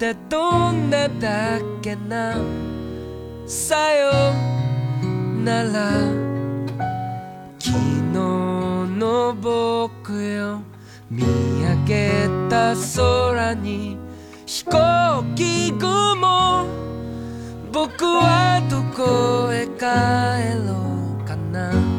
ってどんなだっけな。さよなら。昨日の僕よ。見上げた空に。飛行機雲。僕はどこへ帰ろうかな。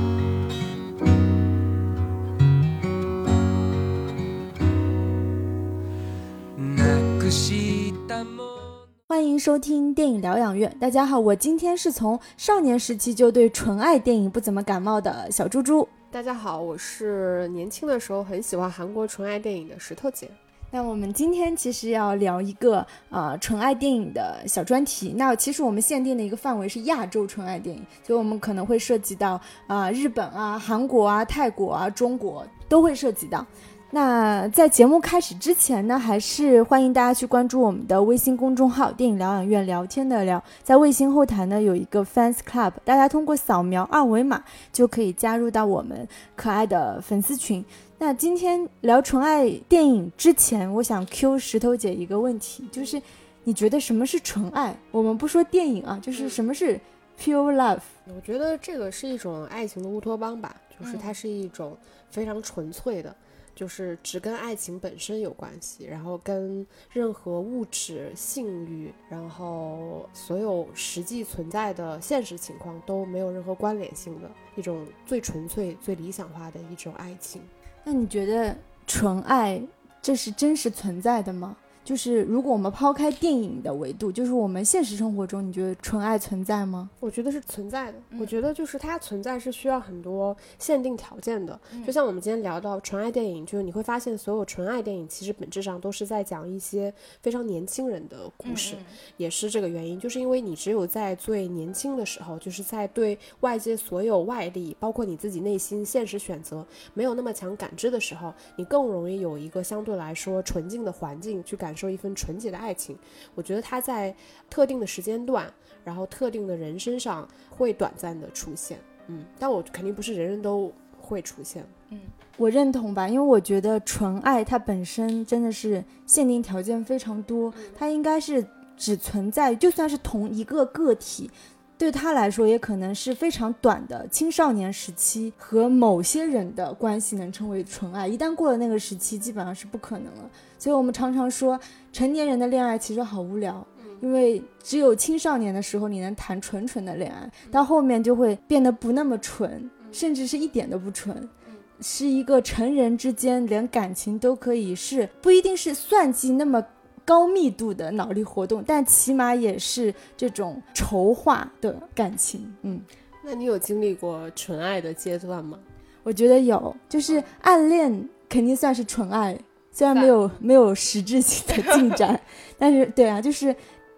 欢迎收听电影疗养院。大家好，我今天是从少年时期就对纯爱电影不怎么感冒的小猪猪。大家好，我是年轻的时候很喜欢韩国纯爱电影的石头姐。那我们今天其实要聊一个呃纯爱电影的小专题。那其实我们限定的一个范围是亚洲纯爱电影，所以我们可能会涉及到啊、日本啊、韩国啊、泰国啊、中国都会涉及到。那在节目开始之前呢，还是欢迎大家去关注我们的微信公众号“电影疗养院聊天的聊”。在微信后台呢有一个 Fans Club，大家通过扫描二维码就可以加入到我们可爱的粉丝群。那今天聊纯爱电影之前，我想 Q 石头姐一个问题，就是你觉得什么是纯爱？我们不说电影啊，就是什么是 pure love？我觉得这个是一种爱情的乌托邦吧，就是嗯它是一种非常纯粹的，就是只跟爱情本身有关系，然后跟任何物质、性欲，然后所有实际存在的现实情况都没有任何关联性的一种最纯粹、最理想化的一种爱情。那你觉得纯爱这是真实存在的吗？就是如果我们抛开电影的维度，就是我们现实生活中，你觉得纯爱存在吗？我觉得是存在的。嗯我觉得就是它存在是需要很多限定条件的。嗯就像我们今天聊到纯爱电影，就是你会发现所有纯爱电影其实本质上都是在讲一些非常年轻人的故事，也是这个原因，就是因为你只有在最年轻的时候，就是在对外界所有外力，包括你自己内心现实选择没有那么强感知的时候，你更容易有一个相对来说纯净的环境去感受一份纯洁的爱情。我觉得它在特定的时间段，然后特定的人身上会短暂的出现，嗯，但我肯定不是人人都会出现。嗯我认同吧，因为我觉得纯爱它本身真的是限定条件非常多，它应该是只存在，就算是同一个个体，对他来说也可能是非常短的青少年时期和某些人的关系能称为纯爱，一旦过了那个时期，基本上是不可能了。所以我们常常说，成年人的恋爱其实好无聊。因为只有青少年的时候，你能谈纯纯的恋爱，到后面就会变得不那么纯，甚至是一点都不纯。是一个成人之间连感情都可以是不一定是算计那么高密度的脑力活动，但起码也是这种筹划的感情。嗯，那你有经历过纯爱的阶段吗？我觉得有，就是暗恋肯定算是纯爱，虽然没有 没有实质性的进展，但是对啊，就是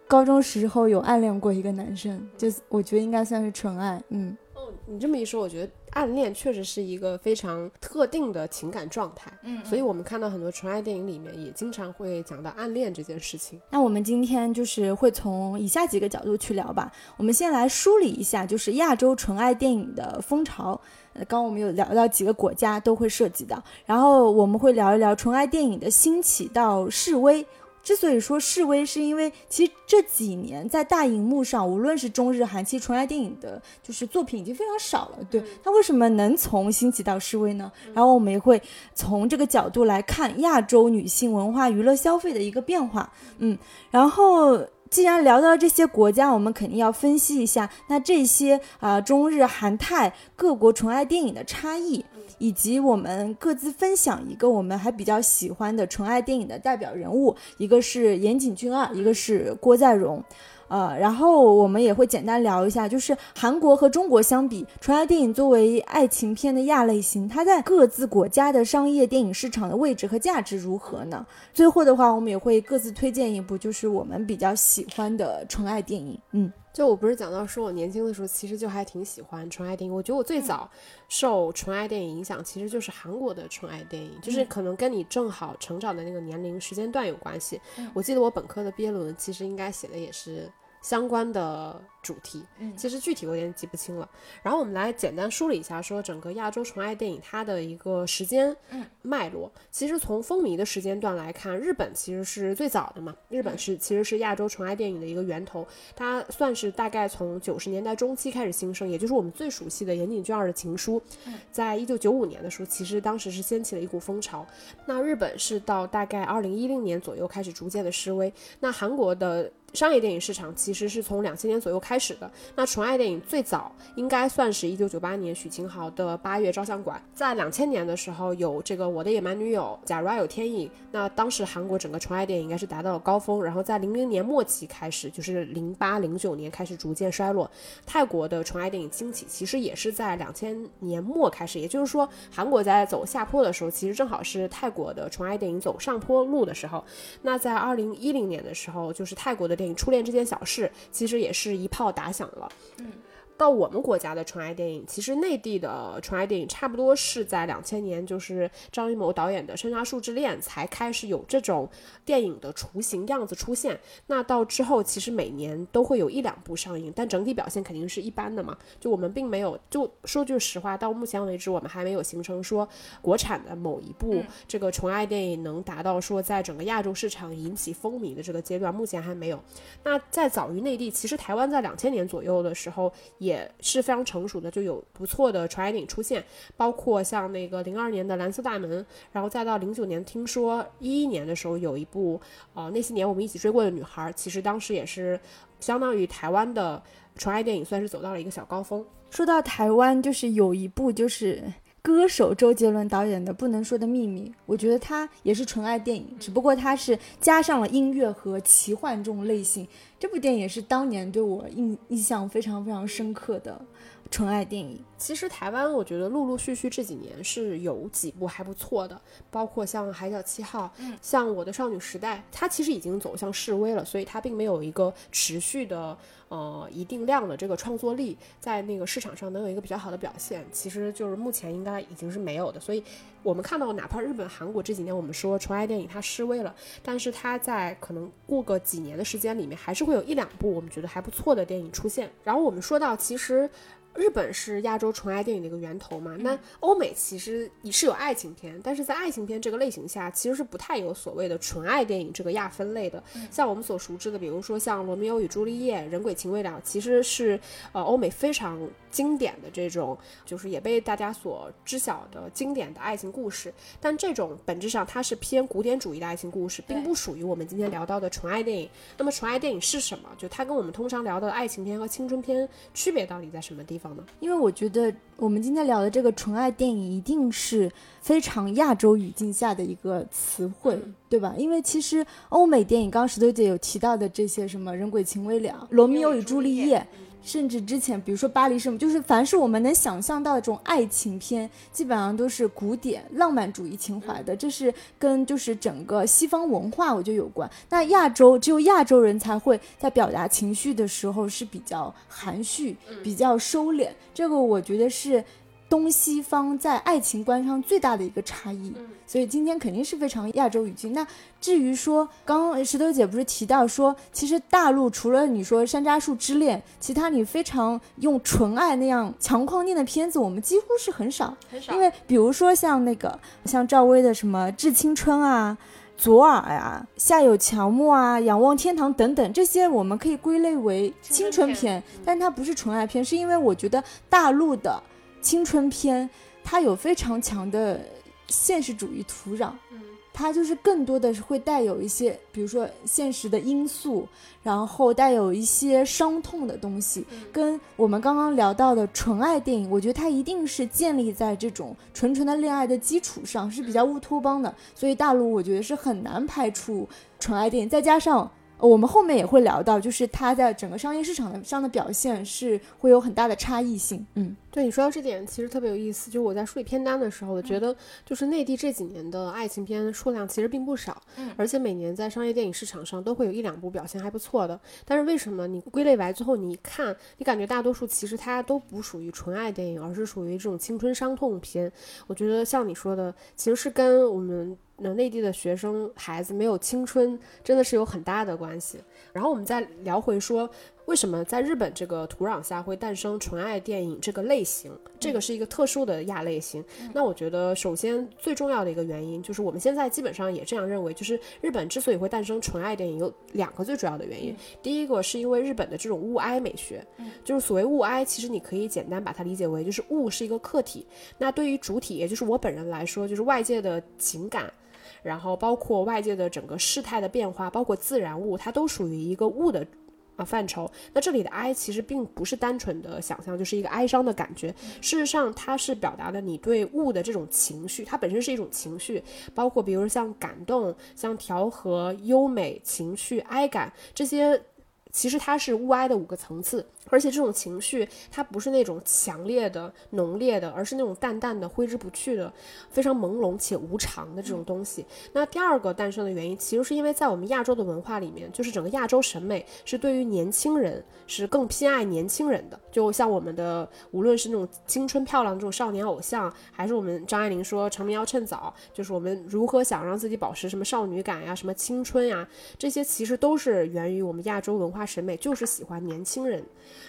高中时候有暗恋过一个男生，就是我觉得应该算是纯爱。嗯。哦，你这么一说，我觉得暗恋确实是一个非常特定的情感状态。嗯所以我们看到很多纯爱电影里面也经常会讲到暗恋这件事情。那我们今天就是会从以下几个角度去聊吧。我们先来梳理一下，就是亚洲纯爱电影的风潮。呃，刚刚我们有聊到几个国家都会涉及到，然后我们会聊一聊纯爱电影的兴起到示威。之所以说示威，是因为其实这几年在大荧幕上，无论是中日韩，其实纯爱电影的就是作品已经非常少了。对，它为什么能从兴起到示威呢？然后我们也会从这个角度来看亚洲女性文化娱乐消费的一个变化。嗯，然后。既然聊到这些国家，我们肯定要分析一下，那这些啊、呃中日韩泰各国纯爱电影的差异，以及我们各自分享一个我们还比较喜欢的纯爱电影的代表人物，一个是岩井俊二，一个是郭在容。呃，然后我们也会简单聊一下，就是韩国和中国相比，纯爱电影作为爱情片的亚类型，它在各自国家的商业电影市场的位置和价值如何呢？最后的话，我们也会各自推荐一部，就是我们比较喜欢的纯爱电影。嗯，就我不是讲到说，我年轻的时候其实就还挺喜欢纯爱电影。我觉得我最早受纯爱电影影响，其实就是韩国的纯爱电影，就是可能跟你正好成长的那个年龄时间段有关系。我记得我本科的毕业论文其实应该写的也是相关的主题。嗯其实具体我有点记不清了。然后我们来简单梳理一下，说整个亚洲纯爱电影它的一个时间嗯脉络。其实从风靡的时间段来看，日本其实是最早的嘛，日本是其实是亚洲纯爱电影的一个源头，它算是大概从九十年代中期开始兴盛，也就是我们最熟悉的岩井俊二的《情书》，嗯在一九九五年的时候，其实当时是掀起了一股风潮。那日本是到大概二零一零年左右开始逐渐的式微，那韩国的。商业电影市场其实是从两千年左右开开始的。那纯爱电影最早应该算是一九九八年许晴豪的《八月照相馆》。在两千年的时候有这个《我的野蛮女友》《假如爱有天意》。那当时韩国整个纯爱电影应该是达到了高峰。然后在零零年末期开始，就是零八零九年开始逐渐衰落。泰国的纯爱电影兴起，其实也是在两千年末开始。也就是说，韩国在走下坡的时候，其实正好是泰国的纯爱电影走上坡路的时候。那在二零一零年的时候，就是泰国的电影《初恋这件小事》，其实也是一炮打响了。嗯。到我们国家的纯爱电影，其实内地的纯爱电影差不多是在两千年，就是张艺谋导演的《山楂树之恋》才开始有这种电影的雏形样子出现。那到之后，其实每年都会有一两部上映，但整体表现肯定是一般的嘛。就我们并没有，就说句实话，到目前为止，我们还没有形成说国产的某一部这个纯爱电影能达到说在整个亚洲市场引起风靡的这个阶段，目前还没有。那在早于内地，其实台湾在两千年左右的时候。也是非常成熟的，就有不错的纯爱电影出现，包括像那个零二年的《蓝色大门》，然后再到零九年，听说一一年的时候有一部，呃，那些年我们一起追过的女孩，其实当时也是相当于台湾的纯爱电影算是走到了一个小高峰。说到台湾，就是有一部就是歌手周杰伦导演的《不能说的秘密》，我觉得他也是纯爱电影，只不过他是加上了音乐和奇幻这种类型。这部电影也是当年对我印印象非常非常深刻的纯爱电影。其实台湾，我觉得陆陆续续这几年是有几部还不错的，包括像《海角七号》，嗯，像《我的少女时代》，它其实已经走向示威了，所以它并没有一个持续的呃一定量的这个创作力，在那个市场上能有一个比较好的表现，其实就是目前应该已经是没有的。所以我们看到，哪怕日本、韩国这几年我们说纯爱电影它示威了，但是它在可能过个几年的时间里面，还是会有一两部我们觉得还不错的电影出现。然后我们说到，其实。日本是亚洲纯爱电影的一个源头嘛？那欧美其实也是有爱情片，但是在爱情片这个类型下，其实是不太有所谓的纯爱电影这个亚分类的。像我们所熟知的，比如说像《罗密欧与朱丽叶》《人鬼情未了》，其实是呃欧美非常经典的这种，就是也被大家所知晓的经典的爱情故事。但这种本质上它是偏古典主义的爱情故事，并不属于我们今天聊到的纯爱电影。那么纯爱电影是什么？就它跟我们通常聊的爱情片和青春片区别到底在什么地方？因为我觉得我们今天聊的这个纯爱电影一定是非常亚洲语境下的一个词汇，对吧？因为其实欧美电影，刚刚石头姐有提到的这些什么《人鬼情未了》《罗密欧与朱丽叶》。甚至之前，比如说《巴黎圣母》，就是凡是我们能想象到的这种爱情片，基本上都是古典浪漫主义情怀的。这是跟就是整个西方文化我觉得有关。那亚洲只有亚洲人才会在表达情绪的时候是比较含蓄、比较收敛。这个我觉得是东西方在爱情观上最大的一个差异。所以今天肯定是非常亚洲语境。那至于说，刚刚石头姐不是提到说，其实大陆除了你说《山楂树之恋》，其他你非常用纯爱那样强框定的片子，我们几乎是很少。很少。因为比如说像那个像赵薇的什么《致青春》啊、左耳呀、夏有乔木啊、仰望天堂等等，这些我们可以归类为青春片，但它不是纯爱片，是因为我觉得大陆的青春片它有非常强的。现实主义土壤，嗯，它就是更多的是会带有一些，比如说现实的因素，然后带有一些伤痛的东西，跟我们刚刚聊到的纯爱电影，我觉得它一定是建立在这种纯纯的恋爱的基础上，是比较乌托邦的，所以大陆我觉得是很难拍出纯爱电影，再加上。我们后面也会聊到，就是它在整个商业市场上的表现是会有很大的差异性。嗯，对你说到这点，其实特别有意思。就是我在梳理片单的时候，我觉得就是内地这几年的爱情片数量其实并不少，嗯，而且每年在商业电影市场上都会有一两部表现还不错的。但是为什么你归类完最后你一看，你感觉大多数其实它都不属于纯爱电影，而是属于这种青春伤痛片？我觉得像你说的，其实是跟我们。那内地的学生孩子没有青春，真的是有很大的关系。然后我们再聊回说，为什么在日本这个土壤下会诞生纯爱电影这个类型？这个是一个特殊的亚类型。那我觉得，首先最重要的一个原因就是我们现在基本上也这样认为，就是日本之所以会诞生纯爱电影，有两个最主要的原因。第一个是因为日本的这种物哀美学，就是所谓物哀，其实你可以简单把它理解为就是物是一个客体，那对于主体，也就是我本人来说，就是外界的情感。然后包括外界的整个事态的变化，包括自然物，它都属于一个物的啊范畴。那这里的哀其实并不是单纯的想象，就是一个哀伤的感觉。事实上，它是表达了你对物的这种情绪，它本身是一种情绪，包括比如像感动、像调和、优美、情绪、哀感这些。其实它是物哀的五个层次，而且这种情绪它不是那种强烈的、浓烈的，而是那种淡淡的、挥之不去的、非常朦胧且无常的这种东西。那第二个诞生的原因，其实是因为在我们亚洲的文化里面，就是整个亚洲审美是对于年轻人是更偏爱年轻人的。就像我们的无论是那种青春漂亮的这种少年偶像，还是我们张爱玲说成名要趁早，就是我们如何想让自己保持什么少女感呀、什么青春呀，这些其实都是源于我们亚洲文化。审美就是喜欢年轻人，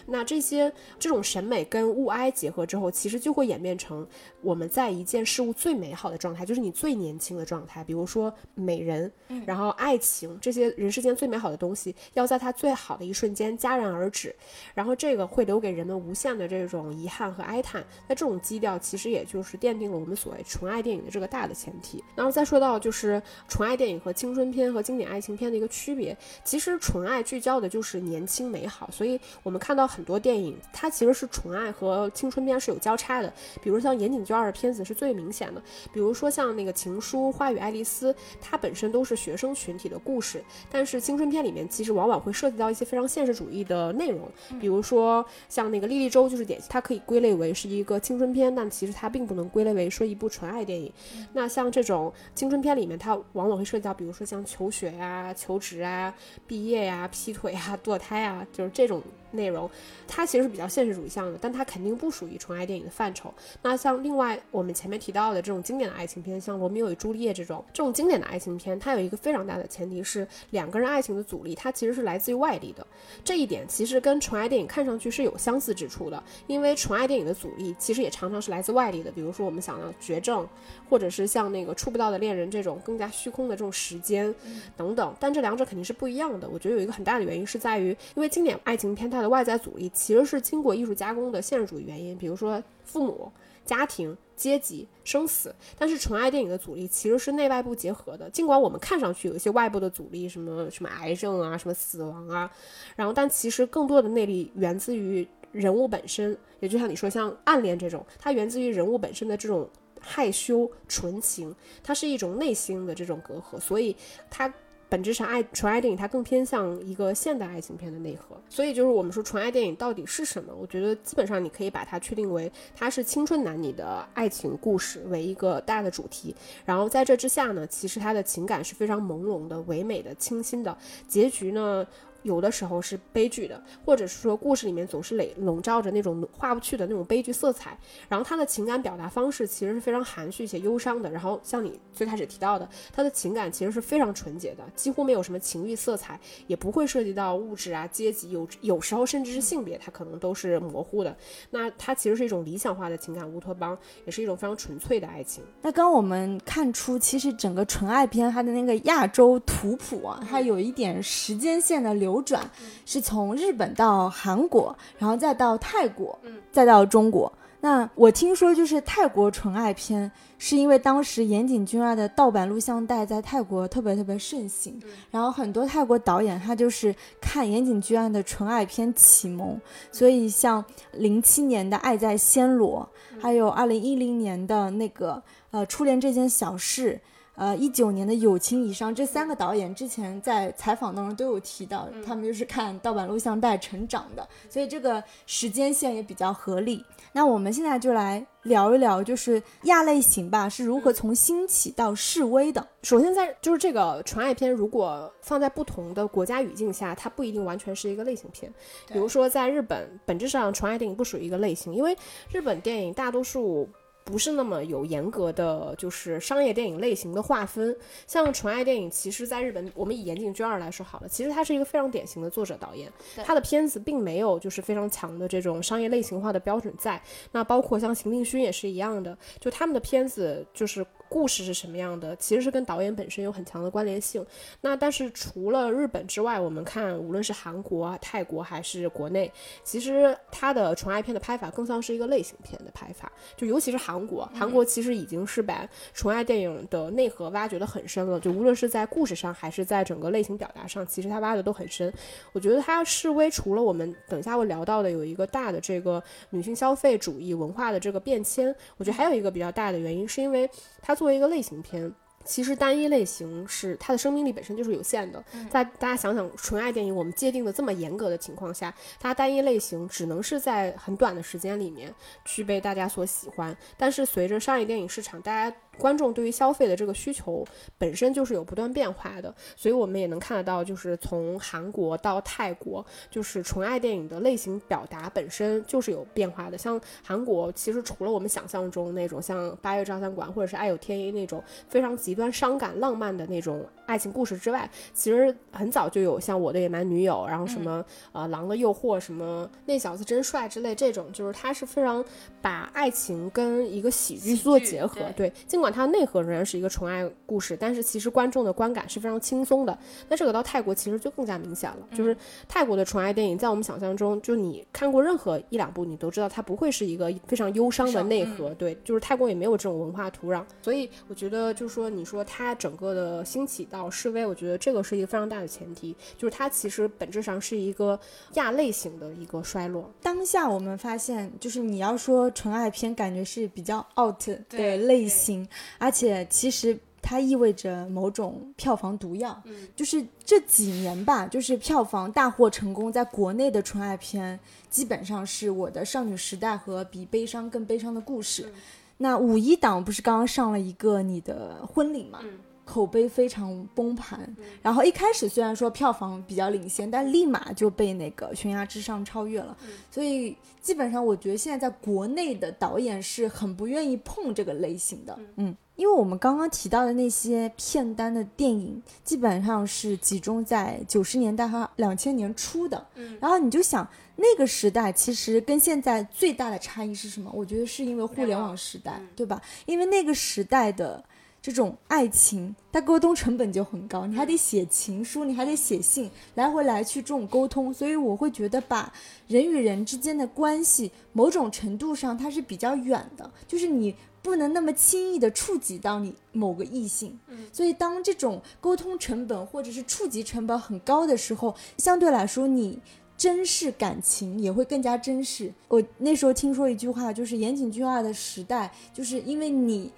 那这些这种审美跟物哀结合之后，其实就会演变成我们在一件事物最美好的状态，就是你最年轻的状态。比如说美人，然后爱情这些人世间最美好的东西，要在它最好的一瞬间戛然而止，然后这个会留给人们无限的这种遗憾和哀叹。那这种基调其实也就是奠定了我们所谓纯爱电影的这个大的前提。然后再说到就是纯爱电影和青春片和经典爱情片的一个区别，其实纯爱聚焦的就是。是年轻美好，所以我们看到很多电影，它其实是纯爱和青春片是有交叉的。比如像岩井俊二的片子是最明显的，比如说像那个《情书》《花与爱丽丝》，它本身都是学生群体的故事，但是青春片里面其实往往会涉及到一些非常现实主义的内容。比如说像那个《莉莉周》就是典型，它可以归类为是一个青春片，但其实它并不能归类为说一部纯爱电影。那像这种青春片里面，它往往会涉及到，比如说像求学呀、求职啊、毕业呀、劈腿啊。堕胎啊，就是这种内容，它其实是比较现实主义向的，但它肯定不属于纯爱电影的范畴。那像另外我们前面提到的这种经典的爱情片，像《罗密欧与朱丽叶》这种这种经典的爱情片，它有一个非常大的前提是两个人爱情的阻力，它其实是来自于外力的。这一点其实跟纯爱电影看上去是有相似之处的，因为纯爱电影的阻力其实也常常是来自外力的，比如说我们想到绝症，或者是像那个触不到的恋人这种更加虚空的这种时间等等。但这两者肯定是不一样的。我觉得有一个很大的原因是在。于，因为经典爱情片它的外在阻力其实是经过艺术加工的现实主义原因，比如说父母、家庭、阶级、生死。但是纯爱电影的阻力其实是内外部结合的，尽管我们看上去有一些外部的阻力，什么什么癌症啊，什么死亡啊，然后但其实更多的内力源自于人物本身，也就像你说像暗恋这种，它源自于人物本身的这种害羞纯情，它是一种内心的这种隔阂，所以它。本质上，爱纯爱电影它更偏向一个现代爱情片的内核，所以就是我们说纯爱电影到底是什么？我觉得基本上你可以把它确定为它是青春男女的爱情故事为一个大的主题，然后在这之下呢，其实它的情感是非常朦胧的、唯美的、清新的，结局呢。有的时候是悲剧的，或者是说故事里面总是累笼罩着那种画不去的那种悲剧色彩。然后他的情感表达方式其实是非常含蓄且忧伤的。然后像你最开始提到的，他的情感其实是非常纯洁的，几乎没有什么情欲色彩，也不会涉及到物质啊、阶级，有有时候甚至是性别，他可能都是模糊的。那它其实是一种理想化的情感乌托邦，也是一种非常纯粹的爱情。那刚我们看出，其实整个纯爱片它的那个亚洲图谱啊，它有一点时间线的流。流转是从日本到韩国，然后再到泰国，再到中国。那我听说就是泰国纯爱片，是因为当时岩井俊二的盗版录像带在泰国特别特别盛行，然后很多泰国导演他就是看岩井俊二的纯爱片启蒙，所以像零七年的《爱在暹罗》，还有二零一零年的那个呃《初恋这件小事》。呃，一九年的友情以上，这三个导演之前在采访当中都有提到，他们就是看盗版录像带成长的，所以这个时间线也比较合理。那我们现在就来聊一聊，就是亚类型吧是如何从兴起到示威的。首先，在就是这个纯爱片，如果放在不同的国家语境下，它不一定完全是一个类型片。比如说，在日本，本质上纯爱电影不属于一个类型，因为日本电影大多数。不是那么有严格的就是商业电影类型的划分。像纯爱电影，其实在日本，我们以岩井俊二来说好了，其实他是一个非常典型的作者导演，他的片子并没有就是非常强的这种商业类型化的标准在。那包括像邢定勋也是一样的，就他们的片子就是。故事是什么样的，其实是跟导演本身有很强的关联性。那但是除了日本之外，我们看无论是韩国、泰国还是国内，其实它的纯爱片的拍法更像是一个类型片的拍法。就尤其是韩国，韩国其实已经是把纯爱电影的内核挖掘的很深了。就无论是在故事上，还是在整个类型表达上，其实它挖的都很深。我觉得它示威，除了我们等一下会聊到的有一个大的这个女性消费主义文化的这个变迁，我觉得还有一个比较大的原因，是因为它做。作为一个类型片，其实单一类型是它的生命力本身就是有限的。在大家想想，纯爱电影我们界定的这么严格的情况下，它单一类型只能是在很短的时间里面去被大家所喜欢。但是随着商业电影市场，大家观众对于消费的这个需求本身就是有不断变化的，所以我们也能看得到，就是从韩国到泰国，就是纯爱电影的类型表达本身就是有变化的。像韩国，其实除了我们想象中那种像《八月照相馆》或者是《爱有天意》那种非常极端伤感浪漫的那种爱情故事之外，其实很早就有像《我的野蛮女友》，然后什么呃《狼的诱惑》，什么那小子真帅之类这种，就是它是非常把爱情跟一个喜剧做结合，对，尽管。管它内核仍然是一个纯爱故事，但是其实观众的观感是非常轻松的。那这个到泰国其实就更加明显了，就是泰国的纯爱电影，在我们想象中，就你看过任何一两部，你都知道它不会是一个非常忧伤的内核。对，就是泰国也没有这种文化土壤，所以我觉得，就是说，你说它整个的兴起到示威，我觉得这个是一个非常大的前提，就是它其实本质上是一个亚类型的一个衰落。当下我们发现，就是你要说纯爱片，感觉是比较 out 的类型。而且其实它意味着某种票房毒药，就是这几年吧，就是票房大获成功，在国内的纯爱片基本上是我的少女时代和比悲伤更悲伤的故事。那五一档不是刚刚上了一个你的婚礼嘛？口碑非常崩盘，然后一开始虽然说票房比较领先，但立马就被那个《悬崖之上》超越了。所以基本上，我觉得现在在国内的导演是很不愿意碰这个类型的。嗯，因为我们刚刚提到的那些片单的电影，基本上是集中在九十年代和两千年初的。嗯，然后你就想，那个时代其实跟现在最大的差异是什么？我觉得是因为互联网时代，对吧？因为那个时代的。这种爱情，它沟通成本就很高，你还得写情书，你还得写信，来回来去这种沟通，所以我会觉得把人与人之间的关系，某种程度上它是比较远的，就是你不能那么轻易的触及到你某个异性。所以当这种沟通成本或者是触及成本很高的时候，相对来说你珍视感情也会更加珍视。我那时候听说一句话，就是岩井俊二的时代，就是因为你。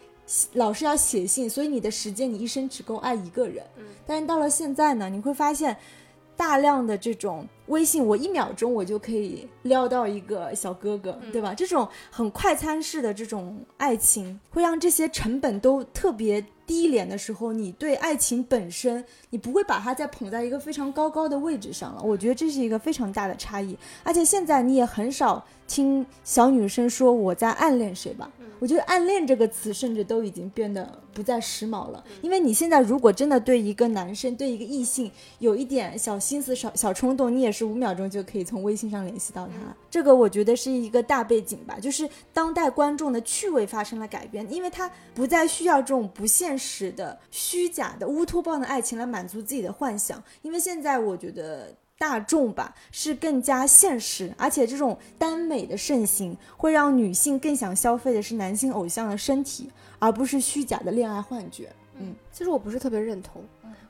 老是要写信，所以你的时间，你一生只够爱一个人。嗯，但是到了现在呢，你会发现，大量的这种微信，我一秒钟我就可以撩到一个小哥哥，对吧？这种很快餐式的这种爱情，会让这些成本都特别低廉的时候，你对爱情本身，你不会把它再捧在一个非常高高的位置上了。我觉得这是一个非常大的差异，而且现在你也很少听小女生说我在暗恋谁吧。我觉得“暗恋”这个词甚至都已经变得不再时髦了，因为你现在如果真的对一个男生、对一个异性有一点小心思、小小冲动，你也是五秒钟就可以从微信上联系到他。这个我觉得是一个大背景吧，就是当代观众的趣味发生了改变，因为他不再需要这种不现实的、虚假的、乌托邦的爱情来满足自己的幻想，因为现在我觉得。大众吧是更加现实，而且这种耽美的盛行会让女性更想消费的是男性偶像的身体，而不是虚假的恋爱幻觉。嗯，其实我不是特别认同，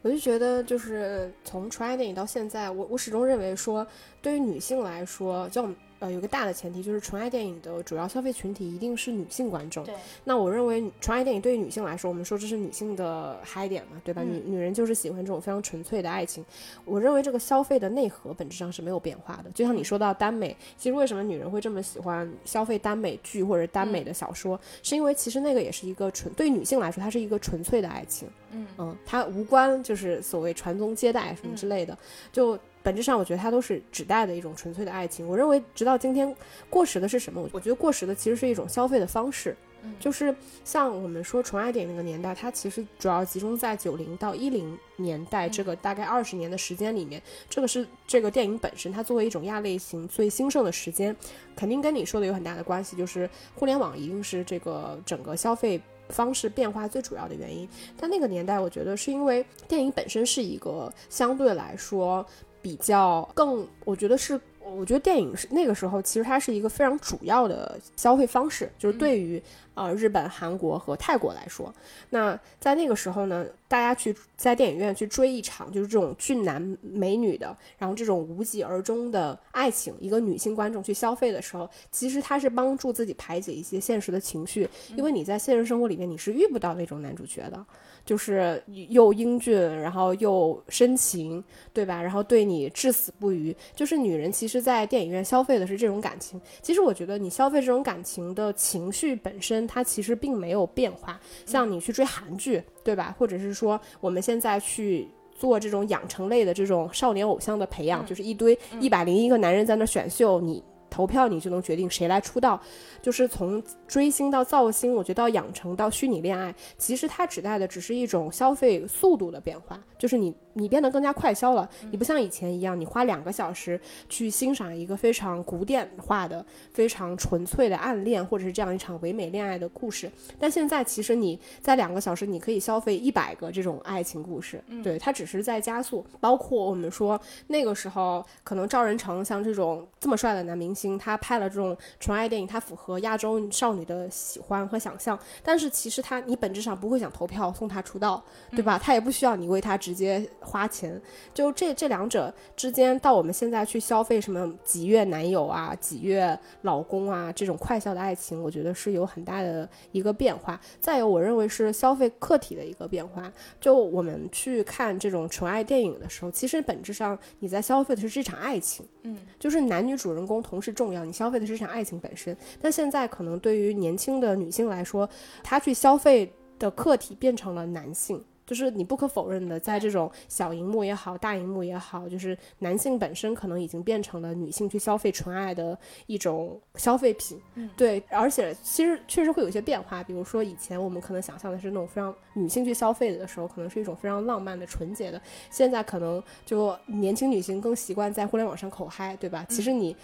我就觉得就是从纯爱电影到现在，我我始终认为说，对于女性来说，就。呃，有个大的前提就是纯爱电影的主要消费群体一定是女性观众。对。那我认为纯爱电影对于女性来说，我们说这是女性的嗨点嘛，对吧？女女人就是喜欢这种非常纯粹的爱情。我认为这个消费的内核本质上是没有变化的。就像你说到耽美，其实为什么女人会这么喜欢消费耽美剧或者耽美的小说，是因为其实那个也是一个纯对女性来说，它是一个纯粹的爱情。嗯嗯，它无关就是所谓传宗接代什么之类的，就。本质上，我觉得它都是指代的一种纯粹的爱情。我认为，直到今天，过时的是什么？我觉得过时的其实是一种消费的方式。就是像我们说纯爱电影那个年代，它其实主要集中在九零到一零年代这个大概二十年的时间里面。这个是这个电影本身，它作为一种亚类型最兴盛的时间，肯定跟你说的有很大的关系。就是互联网一定是这个整个消费方式变化最主要的原因。但那个年代，我觉得是因为电影本身是一个相对来说比较更，我觉得是。我觉得电影是那个时候，其实它是一个非常主要的消费方式，就是对于呃日本、韩国和泰国来说，那在那个时候呢，大家去在电影院去追一场就是这种俊男美女的，然后这种无疾而终的爱情，一个女性观众去消费的时候，其实它是帮助自己排解一些现实的情绪，因为你在现实生活里面你是遇不到那种男主角的。就是又英俊，然后又深情，对吧？然后对你至死不渝。就是女人其实，在电影院消费的是这种感情。其实我觉得，你消费这种感情的情绪本身，它其实并没有变化。像你去追韩剧，对吧？或者是说，我们现在去做这种养成类的这种少年偶像的培养，就是一堆一百零一个男人在那选秀，你。投票你就能决定谁来出道，就是从追星到造星，我觉得到养成到虚拟恋爱，其实它指代的只是一种消费速度的变化，就是你。你变得更加快消了，你不像以前一样，你花两个小时去欣赏一个非常古典化的、非常纯粹的暗恋，或者是这样一场唯美恋爱的故事。但现在其实你在两个小时，你可以消费一百个这种爱情故事。对，它只是在加速。包括我们说那个时候，可能赵仁成像这种这么帅的男明星，他拍了这种纯爱电影，他符合亚洲少女的喜欢和想象。但是其实他，你本质上不会想投票送他出道，对吧？他也不需要你为他直接。花钱，就这这两者之间，到我们现在去消费什么几月男友啊、几月老公啊这种快效的爱情，我觉得是有很大的一个变化。再有，我认为是消费客体的一个变化。就我们去看这种纯爱电影的时候，其实本质上你在消费的是这场爱情，嗯，就是男女主人公同时重要，你消费的是这场爱情本身。但现在可能对于年轻的女性来说，她去消费的客体变成了男性。就是你不可否认的，在这种小荧幕也好，大荧幕也好，就是男性本身可能已经变成了女性去消费纯爱的一种消费品。嗯，对，而且其实确实会有一些变化，比如说以前我们可能想象的是那种非常女性去消费的时候，可能是一种非常浪漫的、纯洁的，现在可能就年轻女性更习惯在互联网上口嗨，对吧？其实你。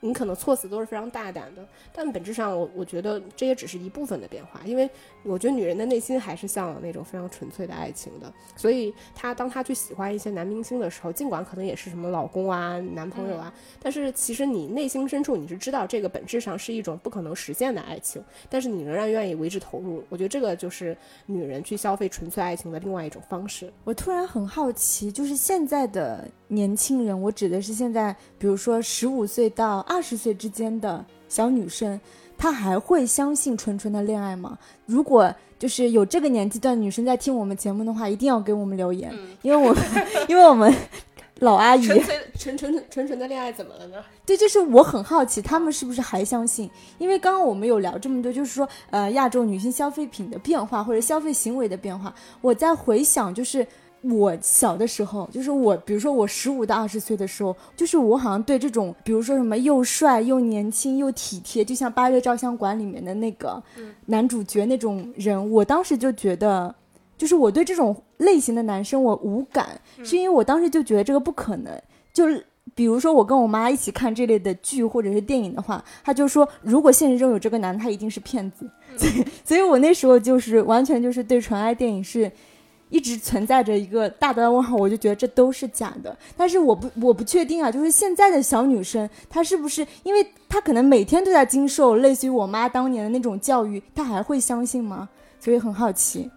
你可能措辞都是非常大胆的，但本质上，我我觉得这也只是一部分的变化，因为我觉得女人的内心还是向往那种非常纯粹的爱情的。所以，她当她去喜欢一些男明星的时候，尽管可能也是什么老公啊、男朋友啊，但是其实你内心深处你是知道这个本质上是一种不可能实现的爱情，但是你仍然愿意为之投入。我觉得这个就是女人去消费纯粹爱情的另外一种方式。我突然很好奇，就是现在的年轻人，我指的是现在，比如说十五岁到。二十岁之间的小女生，她还会相信纯纯的恋爱吗？如果就是有这个年纪段女生在听我们节目的话，一定要给我们留言，因为我们 因为我们老阿姨纯纯纯纯纯的恋爱怎么了呢？对，就是我很好奇，他们是不是还相信？因为刚刚我们有聊这么多，就是说呃亚洲女性消费品的变化或者消费行为的变化，我在回想就是。我小的时候，就是我，比如说我十五到二十岁的时候，就是我好像对这种，比如说什么又帅又年轻又体贴，就像《八月照相馆》里面的那个男主角那种人，我当时就觉得，就是我对这种类型的男生我无感，是因为我当时就觉得这个不可能。就是比如说我跟我妈一起看这类的剧或者是电影的话，她就说如果现实中有这个男的，他一定是骗子。所以，所以我那时候就是完全就是对纯爱电影是。一直存在着一个大大的问号，我就觉得这都是假的。但是我不我不确定啊，就是现在的小女生，她是不是因为她可能每天都在经受类似于我妈当年的那种教育，她还会相信吗？所以很好奇。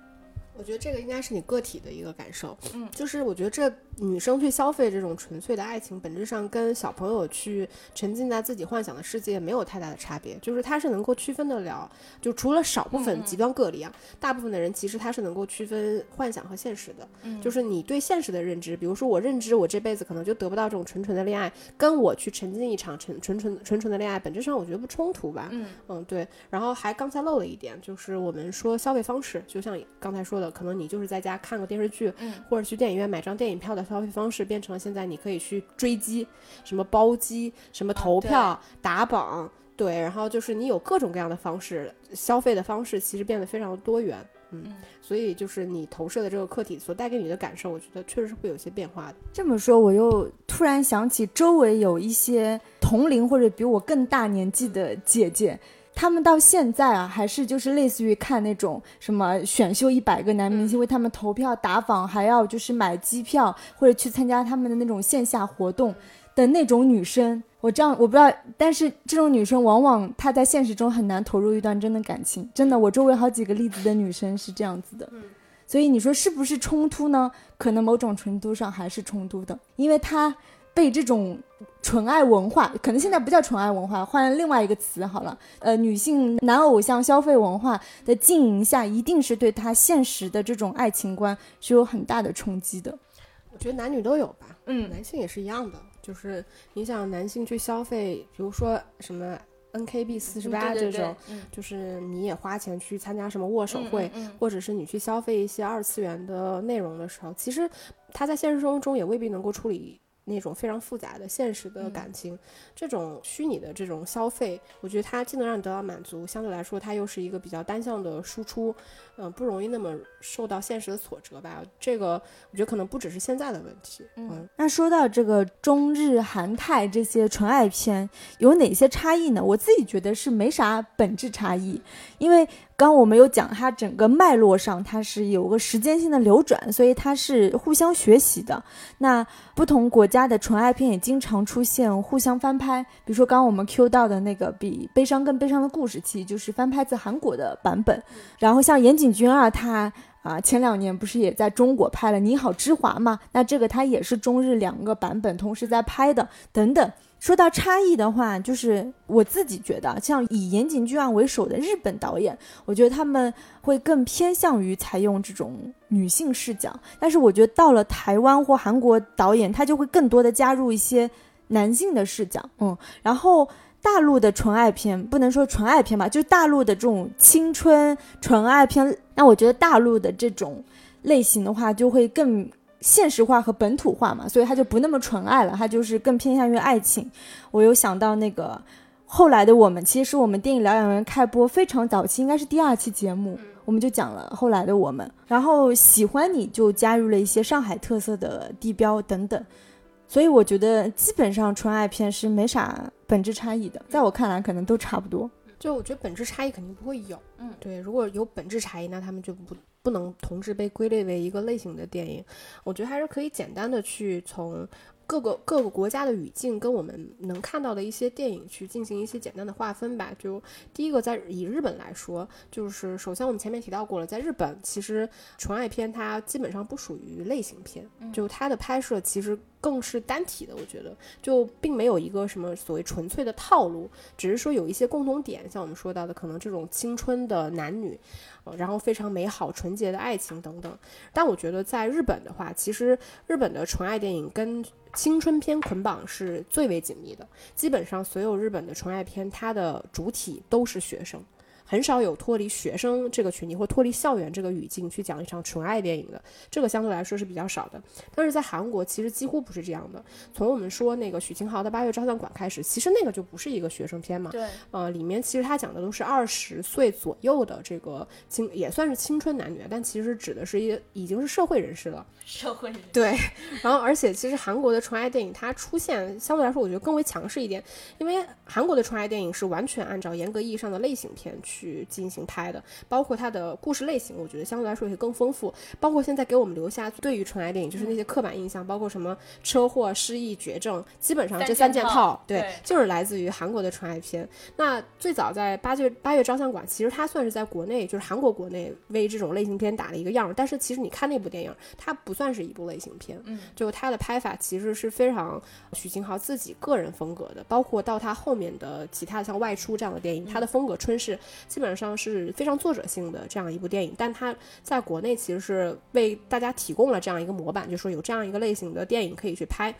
我觉得这个应该是你个体的一个感受，嗯，就是我觉得这女生去消费这种纯粹的爱情，本质上跟小朋友去沉浸在自己幻想的世界没有太大的差别，就是他是能够区分得了，就除了少部分极端个例啊，大部分的人其实他是能够区分幻想和现实的，嗯，就是你对现实的认知，比如说我认知我这辈子可能就得不到这种纯纯的恋爱，跟我去沉浸一场纯纯纯纯纯的恋爱，本质上我觉得不冲突吧，嗯。嗯对，然后还刚才漏了一点，就是我们说消费方式，就像刚才说的。可能你就是在家看个电视剧，嗯，或者去电影院买张电影票的消费方式，变成了现在你可以去追击，什么包机，什么投票打榜，对，然后就是你有各种各样的方式，消费的方式其实变得非常多元，嗯，所以就是你投射的这个客体所带给你的感受，我觉得确实是会有些变化的。这么说，我又突然想起周围有一些同龄或者比我更大年纪的姐姐。他们到现在啊，还是就是类似于看那种什么选秀一百个男明星为他们投票打榜，还要就是买机票或者去参加他们的那种线下活动的那种女生。我这样我不知道，但是这种女生往往她在现实中很难投入一段真的感情。真的，我周围好几个例子的女生是这样子的。所以你说是不是冲突呢？可能某种程度上还是冲突的，因为她。被这种纯爱文化，可能现在不叫纯爱文化，换另外一个词好了。呃，女性男偶像消费文化的经营下，一定是对他现实的这种爱情观是有很大的冲击的。我觉得男女都有吧，嗯，男性也是一样的，就是你想男性去消费，比如说什么 N K B 四十八这种，就是你也花钱去参加什么握手会，或者是你去消费一些二次元的内容的时候，其实他在现实生活中也未必能够处理。那种非常复杂的现实的感情，这种虚拟的这种消费，我觉得它既能让你得到满足，相对来说它又是一个比较单向的输出，嗯，不容易那么受到现实的挫折吧。这个我觉得可能不只是现在的问题。嗯，那说到这个中日韩泰这些纯爱片有哪些差异呢？我自己觉得是没啥本质差异，因为。刚我们有讲，它整个脉络上它是有个时间性的流转，所以它是互相学习的。那不同国家的纯爱片也经常出现互相翻拍，比如说刚刚我们 Q 到的那个比悲伤更悲伤的故事，其实就是翻拍自韩国的版本。然后像岩井俊二，他啊前两年不是也在中国拍了《你好，之华》嘛？那这个他也是中日两个版本同时在拍的，等等。说到差异的话，就是我自己觉得，像以岩井俊二为首的日本导演，我觉得他们会更偏向于采用这种女性视角。但是我觉得到了台湾或韩国导演，他就会更多的加入一些男性的视角。嗯，然后大陆的纯爱片，不能说纯爱片吧，就是大陆的这种青春纯爱片，那我觉得大陆的这种类型的话，就会更。现实化和本土化嘛，所以它就不那么纯爱了，它就是更偏向于爱情。我又想到那个后来的我们，其实是我们电影疗养院开播非常早期，应该是第二期节目，我们就讲了后来的我们。然后喜欢你就加入了一些上海特色的地标等等，所以我觉得基本上纯爱片是没啥本质差异的，在我看来可能都差不多。就我觉得本质差异肯定不会有，嗯，对，如果有本质差异，那他们就不不能同时被归类为一个类型的电影。我觉得还是可以简单的去从。各个各个国家的语境跟我们能看到的一些电影去进行一些简单的划分吧。就第一个，在以日本来说，就是首先我们前面提到过了，在日本其实纯爱片它基本上不属于类型片，就它的拍摄其实更是单体的。我觉得就并没有一个什么所谓纯粹的套路，只是说有一些共同点，像我们说到的可能这种青春的男女，然后非常美好纯洁的爱情等等。但我觉得在日本的话，其实日本的纯爱电影跟青春片捆绑是最为紧密的，基本上所有日本的纯爱片，它的主体都是学生。很少有脱离学生这个群体或脱离校园这个语境去讲一场纯爱电影的，这个相对来说是比较少的。但是在韩国其实几乎不是这样的。从我们说那个许晴豪的《八月照相馆》开始，其实那个就不是一个学生片嘛。对。呃，里面其实他讲的都是二十岁左右的这个青，也算是青春男女，但其实指的是一已经是社会人士了。社会人士。对。然后，而且其实韩国的纯爱电影它出现相对来说，我觉得更为强势一点，因为韩国的纯爱电影是完全按照严格意义上的类型片去。去进行拍的，包括它的故事类型，我觉得相对来说也更丰富。包括现在给我们留下对于纯爱电影就是那些刻板印象，包括什么车祸、失忆、绝症，基本上这三件套，对，就是来自于韩国的纯爱片。那最早在八月八月照相馆，其实它算是在国内，就是韩国国内为这种类型片打了一个样。但是其实你看那部电影，它不算是一部类型片，嗯，就它的拍法其实是非常许晴豪自己个人风格的。包括到他后面的其他像外出这样的电影，他的风格春是。基本上是非常作者性的这样一部电影，但它在国内其实是为大家提供了这样一个模板，就说有这样一个类型的电影可以去拍。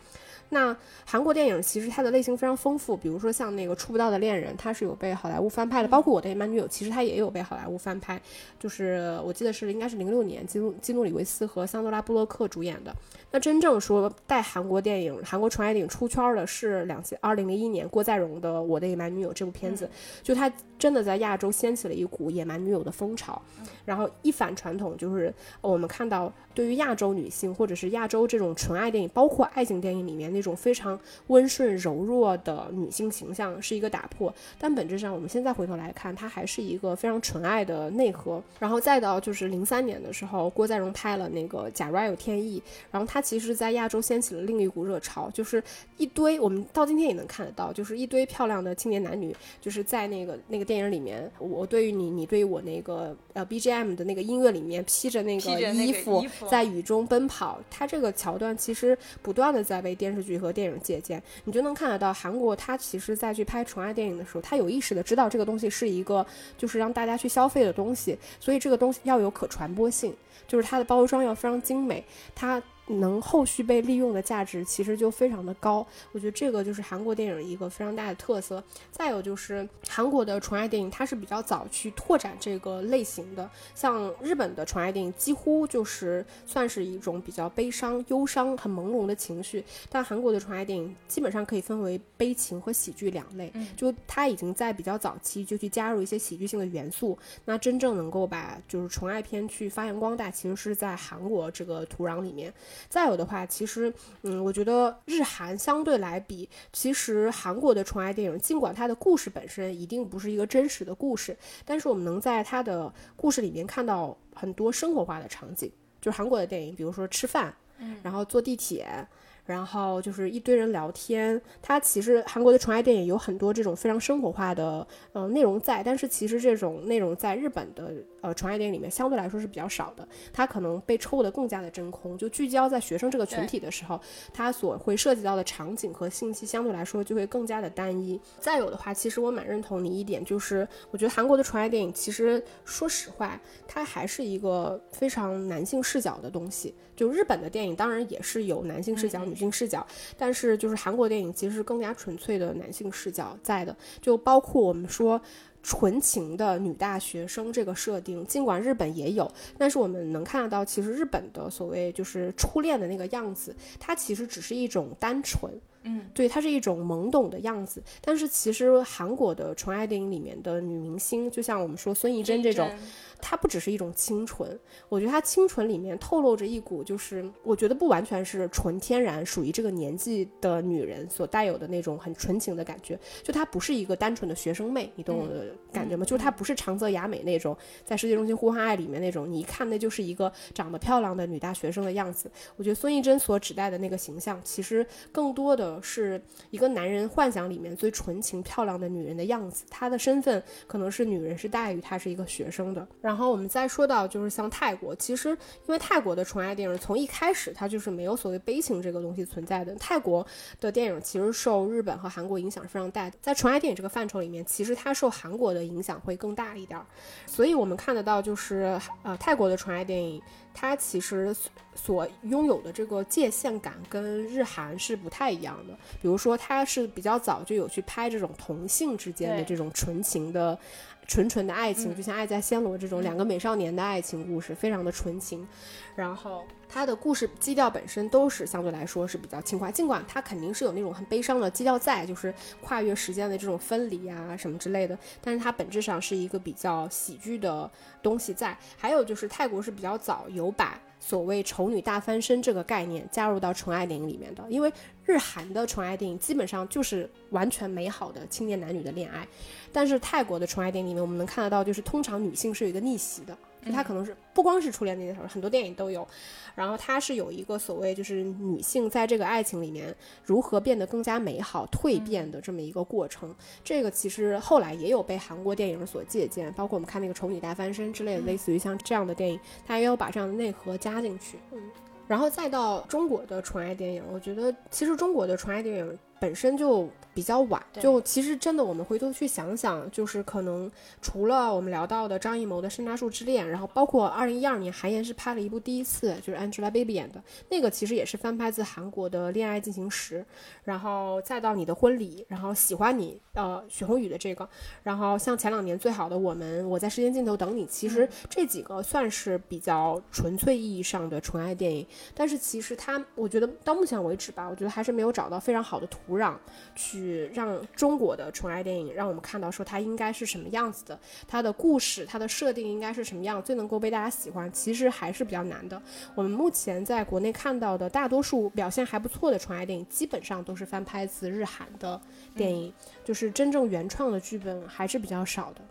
那韩国电影其实它的类型非常丰富，比如说像那个《触不到的恋人》，它是有被好莱坞翻拍的，包括《我的野蛮女友》，其实它也有被好莱坞翻拍，就是我记得是应该是零六年基努基努里维斯和桑德拉布洛克主演的。那真正说带韩国电影、韩国纯爱电影出圈的是两千二零零一年郭在容的《我的野蛮女友》这部片子，就它真的在亚洲掀起了一股野蛮女友的风潮，然后一反传统，就是我们看到对于亚洲女性或者是亚洲这种纯爱电影，包括爱情电影里面那种非常温顺柔弱的女性形象是一个打破，但本质上我们现在回头来看，它还是一个非常纯爱的内核。然后再到就是零三年的时候，郭在荣拍了那个《假如爱有天意》，然后他。其实，在亚洲掀起了另一股热潮，就是一堆我们到今天也能看得到，就是一堆漂亮的青年男女，就是在那个那个电影里面，我对于你，你对于我那个呃 BGM 的那个音乐里面披着那个衣服，在雨中奔跑。它这个桥段其实不断的在被电视剧和电影借鉴，你就能看得到韩国他其实在去拍纯爱电影的时候，他有意识的知道这个东西是一个就是让大家去消费的东西，所以这个东西要有可传播性，就是它的包装要非常精美，它。能后续被利用的价值其实就非常的高，我觉得这个就是韩国电影一个非常大的特色。再有就是韩国的纯爱电影，它是比较早去拓展这个类型的，像日本的纯爱电影几乎就是算是一种比较悲伤、忧伤、很朦胧的情绪，但韩国的纯爱电影基本上可以分为悲情和喜剧两类，就它已经在比较早期就去加入一些喜剧性的元素。那真正能够把就是纯爱片去发扬光大，其实是在韩国这个土壤里面。再有的话，其实，嗯，我觉得日韩相对来比，其实韩国的纯爱电影，尽管它的故事本身一定不是一个真实的故事，但是我们能在它的故事里面看到很多生活化的场景，就是韩国的电影，比如说吃饭，嗯，然后坐地铁。然后就是一堆人聊天，它其实韩国的纯爱电影有很多这种非常生活化的呃内容在，但是其实这种内容在日本的呃纯爱电影里面相对来说是比较少的，它可能被抽的更加的真空，就聚焦在学生这个群体的时候，它所会涉及到的场景和信息相对来说就会更加的单一。再有的话，其实我蛮认同你一点，就是我觉得韩国的纯爱电影其实说实话，它还是一个非常男性视角的东西。就日本的电影当然也是有男性视角、女女性视角，但是就是韩国电影其实是更加纯粹的男性视角在的，就包括我们说纯情的女大学生这个设定，尽管日本也有，但是我们能看得到，其实日本的所谓就是初恋的那个样子，它其实只是一种单纯，嗯，对，它是一种懵懂的样子，但是其实韩国的纯爱电影里面的女明星，就像我们说孙艺珍这种。她不只是一种清纯，我觉得她清纯里面透露着一股，就是我觉得不完全是纯天然属于这个年纪的女人所带有的那种很纯情的感觉。就她不是一个单纯的学生妹，你懂我的感觉吗？就是她不是长泽雅美那种在世界中心呼唤爱里面那种，你一看那就是一个长得漂亮的女大学生的样子。我觉得孙艺珍所指代的那个形象，其实更多的是一个男人幻想里面最纯情漂亮的女人的样子。她的身份可能是女人，是大于她是一个学生的。然后我们再说到，就是像泰国，其实因为泰国的纯爱电影从一开始它就是没有所谓悲情这个东西存在的。泰国的电影其实受日本和韩国影响是非常大，在纯爱电影这个范畴里面，其实它受韩国的影响会更大一点。所以我们看得到，就是呃泰国的纯爱电影，它其实所拥有的这个界限感跟日韩是不太一样的。比如说，他是比较早就有去拍这种同性之间的这种纯情的。纯纯的爱情，就像《爱在暹罗》这种两个美少年的爱情故事，非常的纯情。然后他的故事基调本身都是相对来说是比较轻快，尽管他肯定是有那种很悲伤的基调在，就是跨越时间的这种分离啊什么之类的。但是它本质上是一个比较喜剧的东西在。还有就是泰国是比较早有把所谓丑女大翻身这个概念加入到纯爱电影里面的，因为日韩的纯爱电影基本上就是完全美好的青年男女的恋爱。但是泰国的纯爱电影里面，我们能看得到，就是通常女性是有一个逆袭的，就她可能是不光是初恋那件事儿，很多电影都有。然后它是有一个所谓就是女性在这个爱情里面如何变得更加美好、蜕变的这么一个过程。这个其实后来也有被韩国电影所借鉴，包括我们看那个《丑女大翻身》之类的，类似于像这样的电影，它也有把这样的内核加进去。嗯。然后再到中国的纯爱电影，我觉得其实中国的纯爱电影本身就比较晚，就其实真的，我们回头去想想，就是可能除了我们聊到的张艺谋的《山楂树之恋》，然后包括二零一二年韩延是拍了一部《第一次》，就是 Angelababy 演的那个，其实也是翻拍自韩国的《恋爱进行时》，然后再到你的婚礼，然后喜欢你，呃，许宏宇的这个，然后像前两年最好的我们，我在时间尽头等你，其实这几个算是比较纯粹意义上的纯爱电影，但是其实它，我觉得到目前为止吧，我觉得还是没有找到非常好的土壤，去让中国的纯爱电影让我们看到说它应该是什么样子的，它的故事、它的设定应该是什么样，最能够被大家喜欢，其实还是比较难的。我们目前在国内看到的大多数表现还不错的纯爱电影，基本上都是翻拍自日韩的电影，就是真正原创的剧本还是比较少的。